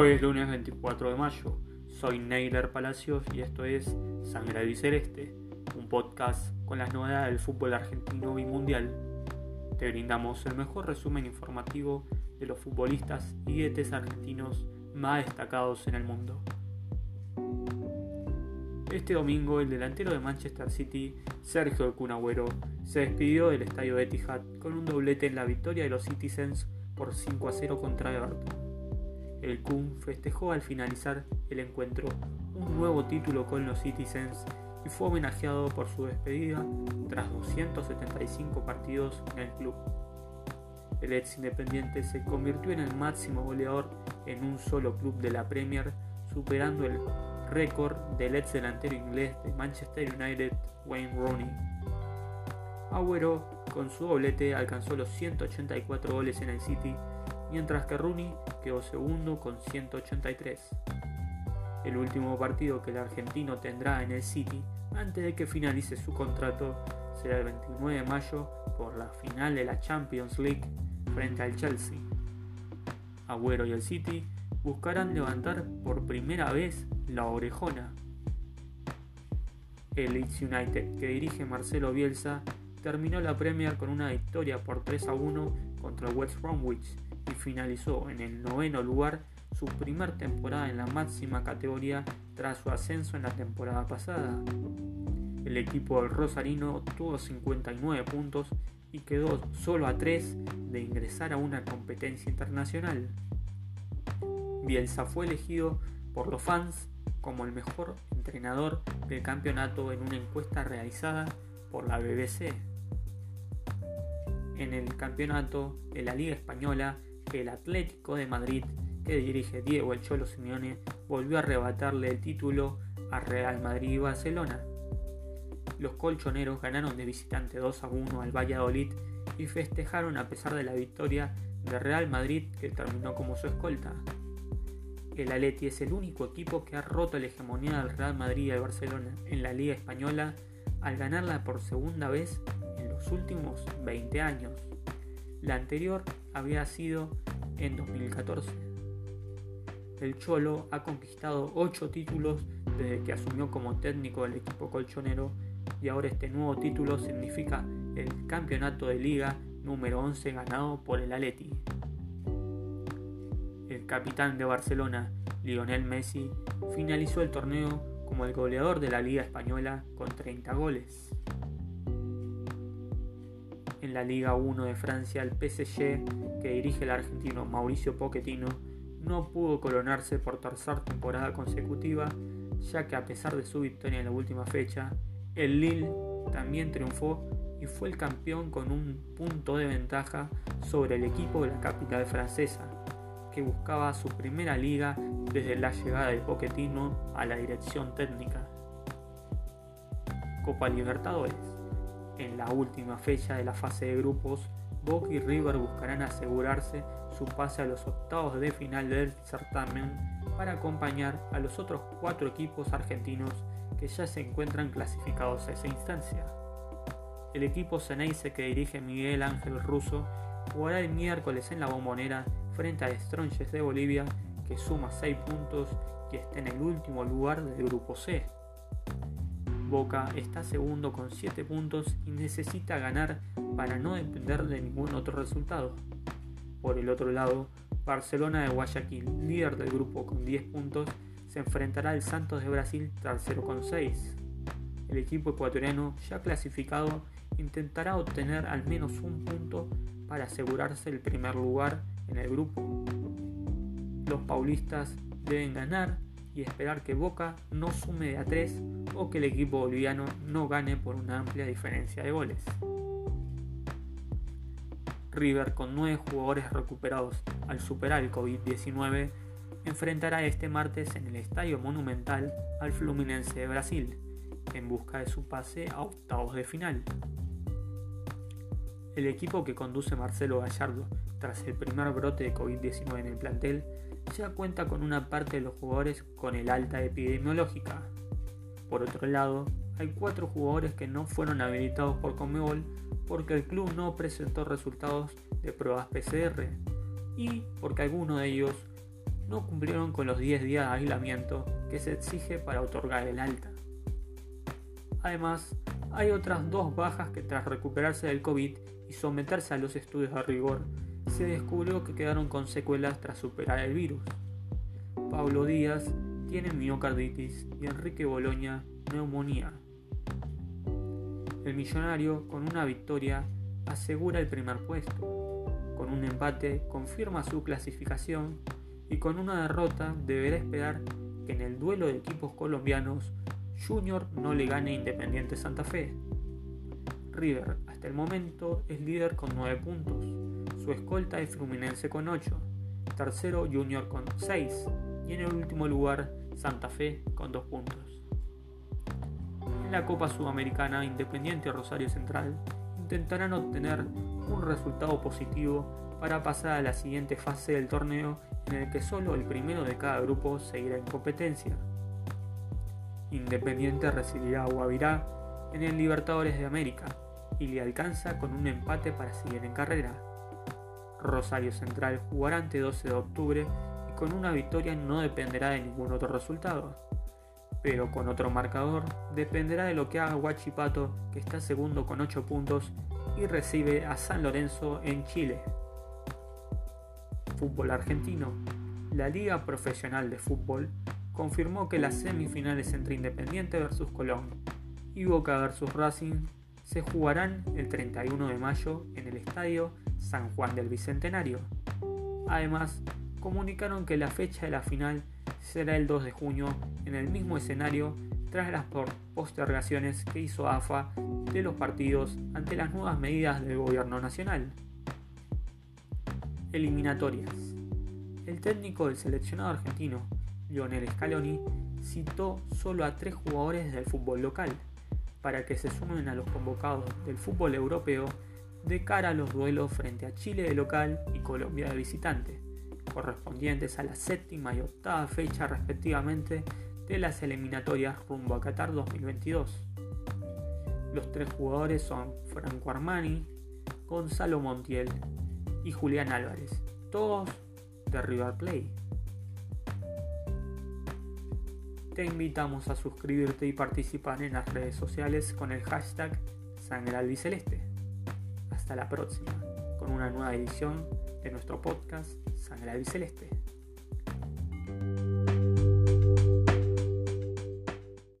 Hoy es lunes 24 de mayo. Soy Neider Palacios y esto es Sangre y Celeste, un podcast con las novedades del fútbol argentino y mundial. Te brindamos el mejor resumen informativo de los futbolistas y etes argentinos más destacados en el mundo. Este domingo, el delantero de Manchester City, Sergio Cunagüero, se despidió del estadio Etihad con un doblete en la victoria de los Citizens por 5 a 0 contra Everton. El Kun festejó al finalizar el encuentro un nuevo título con los Citizens y fue homenajeado por su despedida tras 275 partidos en el club. El ex independiente se convirtió en el máximo goleador en un solo club de la Premier, superando el récord del ex delantero inglés de Manchester United, Wayne Rooney. Agüero, con su doblete, alcanzó los 184 goles en el City, mientras que Rooney quedó segundo con 183. El último partido que el argentino tendrá en el City antes de que finalice su contrato será el 29 de mayo por la final de la Champions League frente al Chelsea. Agüero y el City buscarán levantar por primera vez la orejona. El Leeds United, que dirige Marcelo Bielsa, terminó la Premier con una victoria por 3 a 1 contra West Bromwich y finalizó en el noveno lugar su primer temporada en la máxima categoría tras su ascenso en la temporada pasada. El equipo del Rosarino tuvo 59 puntos y quedó solo a 3 de ingresar a una competencia internacional. Bielsa fue elegido por los fans como el mejor entrenador del campeonato en una encuesta realizada por la BBC. En el campeonato de la Liga Española, el Atlético de Madrid, que dirige Diego El Cholo Simeone, volvió a arrebatarle el título a Real Madrid y Barcelona. Los colchoneros ganaron de visitante 2 a 1 al Valladolid y festejaron a pesar de la victoria de Real Madrid que terminó como su escolta el Atleti es el único equipo que ha roto la hegemonía del Real Madrid y Barcelona en la Liga Española al ganarla por segunda vez los últimos 20 años. La anterior había sido en 2014. El Cholo ha conquistado 8 títulos desde que asumió como técnico del equipo colchonero y ahora este nuevo título significa el campeonato de liga número 11 ganado por el Atleti el capitán de Barcelona, Lionel Messi, finalizó el torneo como el goleador de la Liga Española con 30 goles. En la Liga 1 de Francia, el PSG, que dirige el argentino Mauricio Pochettino, no pudo coronarse por tercera temporada consecutiva, ya que a pesar de su victoria en la última fecha, el Lille también triunfó y fue el campeón con un punto de ventaja sobre el equipo de la capital francesa, buscaba su primera liga desde la llegada de Pochettino a la dirección técnica. Copa Libertadores. En la última fecha de la fase de grupos, Boca y River buscarán asegurarse su pase a los octavos de final del certamen para acompañar a los otros cuatro equipos argentinos que ya se encuentran clasificados a esa instancia. El equipo Ceneice que dirige Miguel Ángel Russo jugará el miércoles en la bombonera frente a Stronges de Bolivia, que suma 6 puntos y está en el último lugar del grupo C. Boca está segundo con 7 puntos y necesita ganar para no depender de ningún otro resultado. Por el otro lado, Barcelona de Guayaquil, líder del grupo con 10 puntos, se enfrentará al Santos de Brasil tercero con 6. El equipo ecuatoriano ya clasificado intentará obtener al menos un punto para asegurarse el primer lugar en el grupo. Los paulistas deben ganar y esperar que Boca no sume de a 3 o que el equipo boliviano no gane por una amplia diferencia de goles. River, con 9 jugadores recuperados al superar el COVID-19, enfrentará este martes en el Estadio Monumental al Fluminense de Brasil, en busca de su pase a octavos de final. El equipo que conduce Marcelo Gallardo tras el primer brote de COVID-19 en el plantel ya cuenta con una parte de los jugadores con el alta epidemiológica. Por otro lado, hay cuatro jugadores que no fueron habilitados por Comebol porque el club no presentó resultados de pruebas PCR y porque alguno de ellos no cumplieron con los 10 días de aislamiento que se exige para otorgar el alta. Además, hay otras dos bajas que tras recuperarse del COVID y someterse a los estudios de rigor, se descubrió que quedaron con secuelas tras superar el virus. Pablo Díaz tiene miocarditis y Enrique Boloña neumonía. El millonario, con una victoria, asegura el primer puesto. Con un empate, confirma su clasificación y con una derrota deberá esperar que en el duelo de equipos colombianos Junior no le gane Independiente Santa Fe. River hasta el momento es líder con 9 puntos, su escolta es Fluminense con 8, tercero Junior con 6 y en el último lugar Santa Fe con 2 puntos. En la Copa Sudamericana Independiente Rosario Central intentarán obtener un resultado positivo para pasar a la siguiente fase del torneo en el que solo el primero de cada grupo seguirá en competencia. Independiente recibirá a Guavirá en el Libertadores de América y le alcanza con un empate para seguir en carrera. Rosario Central jugará ante 12 de octubre y con una victoria no dependerá de ningún otro resultado. Pero con otro marcador dependerá de lo que haga Huachipato, que está segundo con 8 puntos y recibe a San Lorenzo en Chile. Fútbol argentino. La Liga Profesional de Fútbol confirmó que las semifinales entre Independiente vs Colón y Boca vs Racing se jugarán el 31 de mayo en el Estadio San Juan del Bicentenario. Además, comunicaron que la fecha de la final será el 2 de junio en el mismo escenario tras las postergaciones que hizo AFA de los partidos ante las nuevas medidas del gobierno nacional. Eliminatorias. El técnico del seleccionado argentino, Lionel Scaloni citó solo a tres jugadores del fútbol local para que se sumen a los convocados del fútbol europeo de cara a los duelos frente a Chile de local y Colombia de visitante, correspondientes a la séptima y octava fecha respectivamente de las eliminatorias rumbo a Qatar 2022. Los tres jugadores son Franco Armani, Gonzalo Montiel y Julián Álvarez, todos de River Plate. te invitamos a suscribirte y participar en las redes sociales con el hashtag Sangre Albiceleste. Hasta la próxima, con una nueva edición de nuestro podcast Sangre Albiceleste.